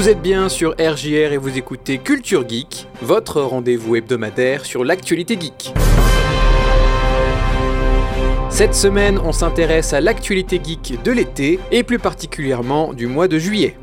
Vous êtes bien sur RJR et vous écoutez Culture Geek, votre rendez-vous hebdomadaire sur l'actualité geek. Cette semaine, on s'intéresse à l'actualité geek de l'été et plus particulièrement du mois de juillet.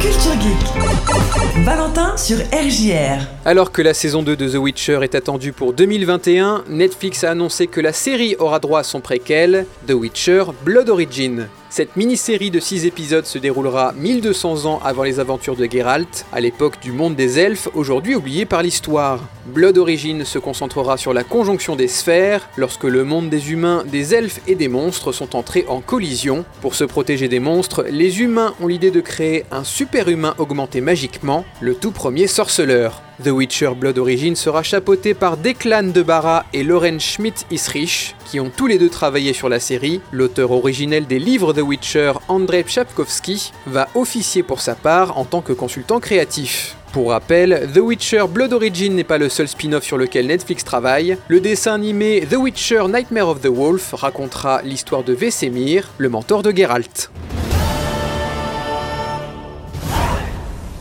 Culture Geek. Valentin sur RJR. Alors que la saison 2 de The Witcher est attendue pour 2021, Netflix a annoncé que la série aura droit à son préquel, The Witcher Blood Origin. Cette mini-série de 6 épisodes se déroulera 1200 ans avant les aventures de Geralt, à l'époque du monde des elfes, aujourd'hui oublié par l'histoire. Blood Origin se concentrera sur la conjonction des sphères, lorsque le monde des humains, des elfes et des monstres sont entrés en collision. Pour se protéger des monstres, les humains ont l'idée de créer un super-humain augmenté magiquement, le tout premier sorceleur. The Witcher Blood Origin sera chapeauté par Declan de Barra et Lauren Schmidt-Isrich, qui ont tous les deux travaillé sur la série. L'auteur originel des livres The Witcher, Andrei Pchapkovsky, va officier pour sa part en tant que consultant créatif. Pour rappel, The Witcher Blood Origin n'est pas le seul spin-off sur lequel Netflix travaille. Le dessin animé The Witcher Nightmare of the Wolf racontera l'histoire de Vesemir, le mentor de Geralt.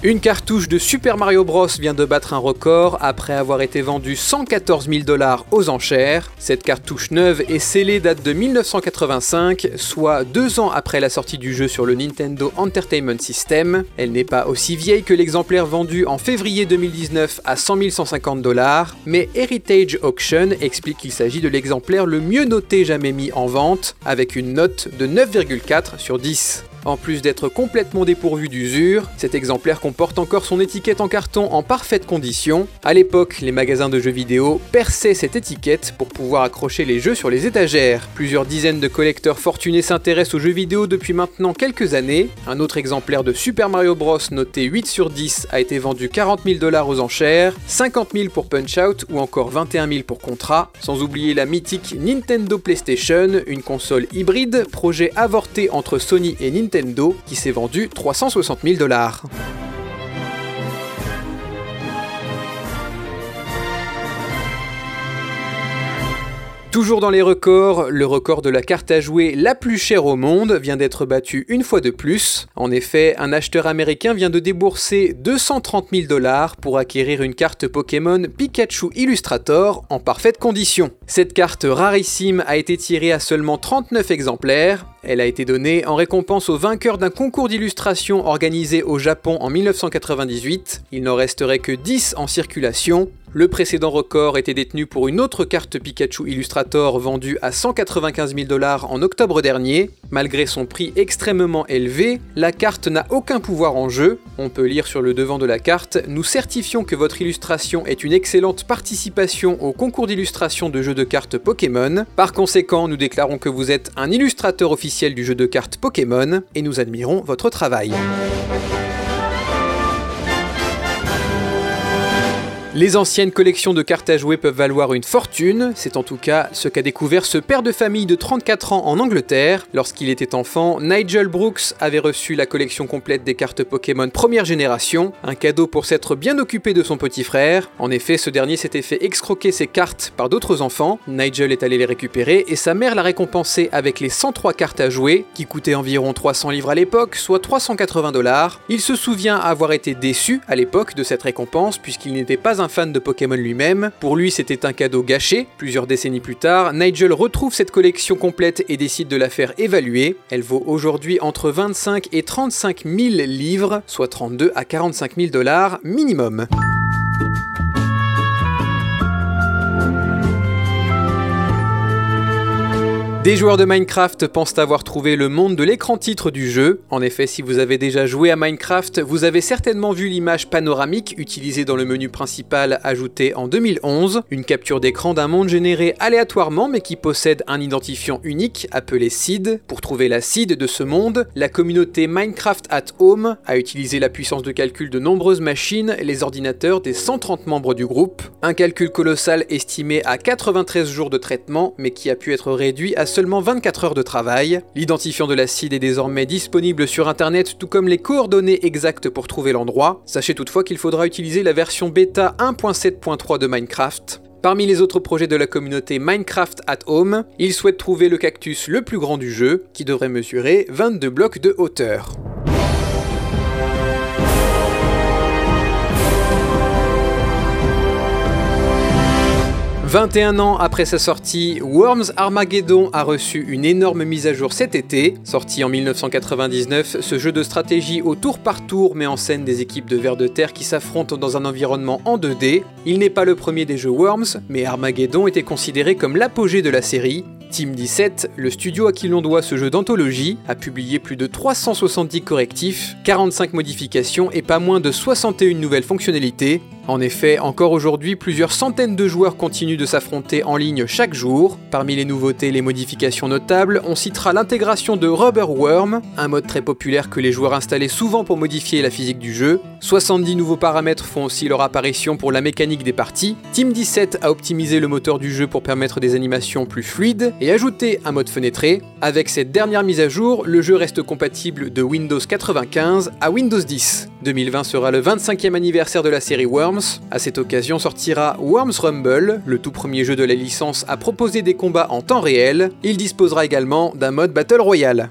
Une cartouche de Super Mario Bros vient de battre un record après avoir été vendue 114 000 dollars aux enchères. Cette cartouche neuve et scellée date de 1985, soit deux ans après la sortie du jeu sur le Nintendo Entertainment System. Elle n'est pas aussi vieille que l'exemplaire vendu en février 2019 à 100 150 dollars, mais Heritage Auction explique qu'il s'agit de l'exemplaire le mieux noté jamais mis en vente, avec une note de 9,4 sur 10. En plus d'être complètement dépourvu d'usure, cet exemplaire comporte encore son étiquette en carton en parfaite condition. À l'époque, les magasins de jeux vidéo perçaient cette étiquette pour pouvoir accrocher les jeux sur les étagères. Plusieurs dizaines de collecteurs fortunés s'intéressent aux jeux vidéo depuis maintenant quelques années. Un autre exemplaire de Super Mario Bros noté 8 sur 10 a été vendu 40 000 dollars aux enchères, 50 000 pour Punch Out ou encore 21 000 pour Contra, sans oublier la mythique Nintendo PlayStation, une console hybride, projet avorté entre Sony et Nintendo Nintendo qui s'est vendu 360 000 dollars. Toujours dans les records, le record de la carte à jouer la plus chère au monde vient d'être battu une fois de plus. En effet, un acheteur américain vient de débourser 230 000 dollars pour acquérir une carte Pokémon Pikachu Illustrator en parfaite condition. Cette carte rarissime a été tirée à seulement 39 exemplaires. Elle a été donnée en récompense au vainqueur d'un concours d'illustration organisé au Japon en 1998. Il n'en resterait que 10 en circulation. Le précédent record était détenu pour une autre carte Pikachu Illustrator vendue à 195 000 dollars en octobre dernier. Malgré son prix extrêmement élevé, la carte n'a aucun pouvoir en jeu. On peut lire sur le devant de la carte Nous certifions que votre illustration est une excellente participation au concours d'illustration de jeux de cartes Pokémon. Par conséquent, nous déclarons que vous êtes un illustrateur officiel du jeu de cartes Pokémon et nous admirons votre travail. Les anciennes collections de cartes à jouer peuvent valoir une fortune, c'est en tout cas ce qu'a découvert ce père de famille de 34 ans en Angleterre. Lorsqu'il était enfant, Nigel Brooks avait reçu la collection complète des cartes Pokémon première génération, un cadeau pour s'être bien occupé de son petit frère. En effet, ce dernier s'était fait excroquer ses cartes par d'autres enfants, Nigel est allé les récupérer et sa mère l'a récompensé avec les 103 cartes à jouer, qui coûtaient environ 300 livres à l'époque, soit 380 dollars. Il se souvient avoir été déçu à l'époque de cette récompense puisqu'il n'était pas fan de Pokémon lui-même. Pour lui, c'était un cadeau gâché. Plusieurs décennies plus tard, Nigel retrouve cette collection complète et décide de la faire évaluer. Elle vaut aujourd'hui entre 25 et 35 000 livres, soit 32 à 45 000 dollars minimum. Des joueurs de Minecraft pensent avoir trouvé le monde de l'écran titre du jeu. En effet, si vous avez déjà joué à Minecraft, vous avez certainement vu l'image panoramique utilisée dans le menu principal ajouté en 2011, une capture d'écran d'un monde généré aléatoirement mais qui possède un identifiant unique appelé seed. Pour trouver la seed de ce monde, la communauté Minecraft at Home a utilisé la puissance de calcul de nombreuses machines, les ordinateurs des 130 membres du groupe. Un calcul colossal estimé à 93 jours de traitement mais qui a pu être réduit à seulement 24 heures de travail. L'identifiant de l'acide est désormais disponible sur internet tout comme les coordonnées exactes pour trouver l'endroit. Sachez toutefois qu'il faudra utiliser la version bêta 1.7.3 de Minecraft. Parmi les autres projets de la communauté Minecraft at Home, il souhaite trouver le cactus le plus grand du jeu, qui devrait mesurer 22 blocs de hauteur. 21 ans après sa sortie, Worms Armageddon a reçu une énorme mise à jour cet été. Sorti en 1999, ce jeu de stratégie au tour par tour met en scène des équipes de vers de terre qui s'affrontent dans un environnement en 2D. Il n'est pas le premier des jeux Worms, mais Armageddon était considéré comme l'apogée de la série. Team 17, le studio à qui l'on doit ce jeu d'anthologie, a publié plus de 370 correctifs, 45 modifications et pas moins de 61 nouvelles fonctionnalités. En effet, encore aujourd'hui, plusieurs centaines de joueurs continuent de s'affronter en ligne chaque jour. Parmi les nouveautés et les modifications notables, on citera l'intégration de Rubber Worm, un mode très populaire que les joueurs installaient souvent pour modifier la physique du jeu. 70 nouveaux paramètres font aussi leur apparition pour la mécanique des parties. Team 17 a optimisé le moteur du jeu pour permettre des animations plus fluides et ajouté un mode fenêtré. Avec cette dernière mise à jour, le jeu reste compatible de Windows 95 à Windows 10. 2020 sera le 25e anniversaire de la série Worms. A cette occasion sortira Worms Rumble, le tout premier jeu de la licence à proposer des combats en temps réel. Il disposera également d'un mode Battle Royale.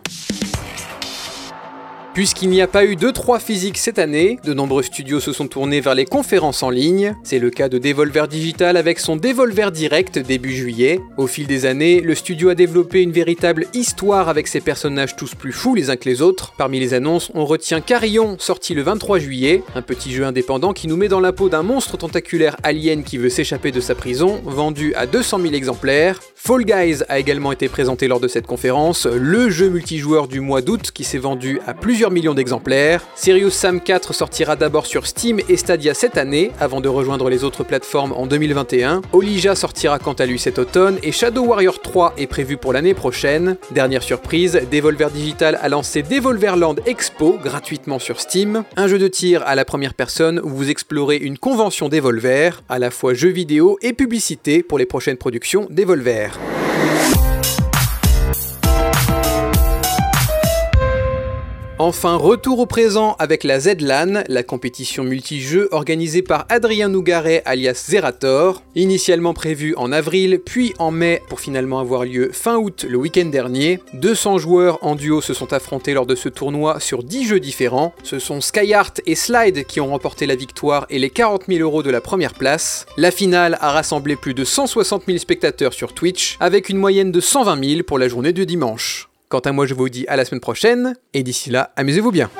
Puisqu'il n'y a pas eu de 3 physiques cette année, de nombreux studios se sont tournés vers les conférences en ligne. C'est le cas de Devolver Digital avec son Devolver Direct début juillet. Au fil des années, le studio a développé une véritable histoire avec ses personnages tous plus fous les uns que les autres. Parmi les annonces, on retient Carillon, sorti le 23 juillet, un petit jeu indépendant qui nous met dans la peau d'un monstre tentaculaire alien qui veut s'échapper de sa prison, vendu à 200 000 exemplaires. Fall Guys a également été présenté lors de cette conférence, le jeu multijoueur du mois d'août qui s'est vendu à plusieurs millions d'exemplaires. Serious Sam 4 sortira d'abord sur Steam et Stadia cette année, avant de rejoindre les autres plateformes en 2021. Olija sortira quant à lui cet automne et Shadow Warrior 3 est prévu pour l'année prochaine. Dernière surprise, Devolver Digital a lancé Devolverland Expo gratuitement sur Steam, un jeu de tir à la première personne où vous explorez une convention Devolver, à la fois jeux vidéo et publicité pour les prochaines productions Devolver. Enfin, retour au présent avec la ZLAN, la compétition multijeux organisée par Adrien Nougaret alias Zerator, initialement prévue en avril, puis en mai pour finalement avoir lieu fin août le week-end dernier. 200 joueurs en duo se sont affrontés lors de ce tournoi sur 10 jeux différents. Ce sont Skyheart et Slide qui ont remporté la victoire et les 40 000 euros de la première place. La finale a rassemblé plus de 160 000 spectateurs sur Twitch, avec une moyenne de 120 000 pour la journée de dimanche. Quant à moi, je vous dis à la semaine prochaine, et d'ici là, amusez-vous bien.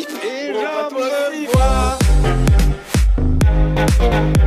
Et on va me.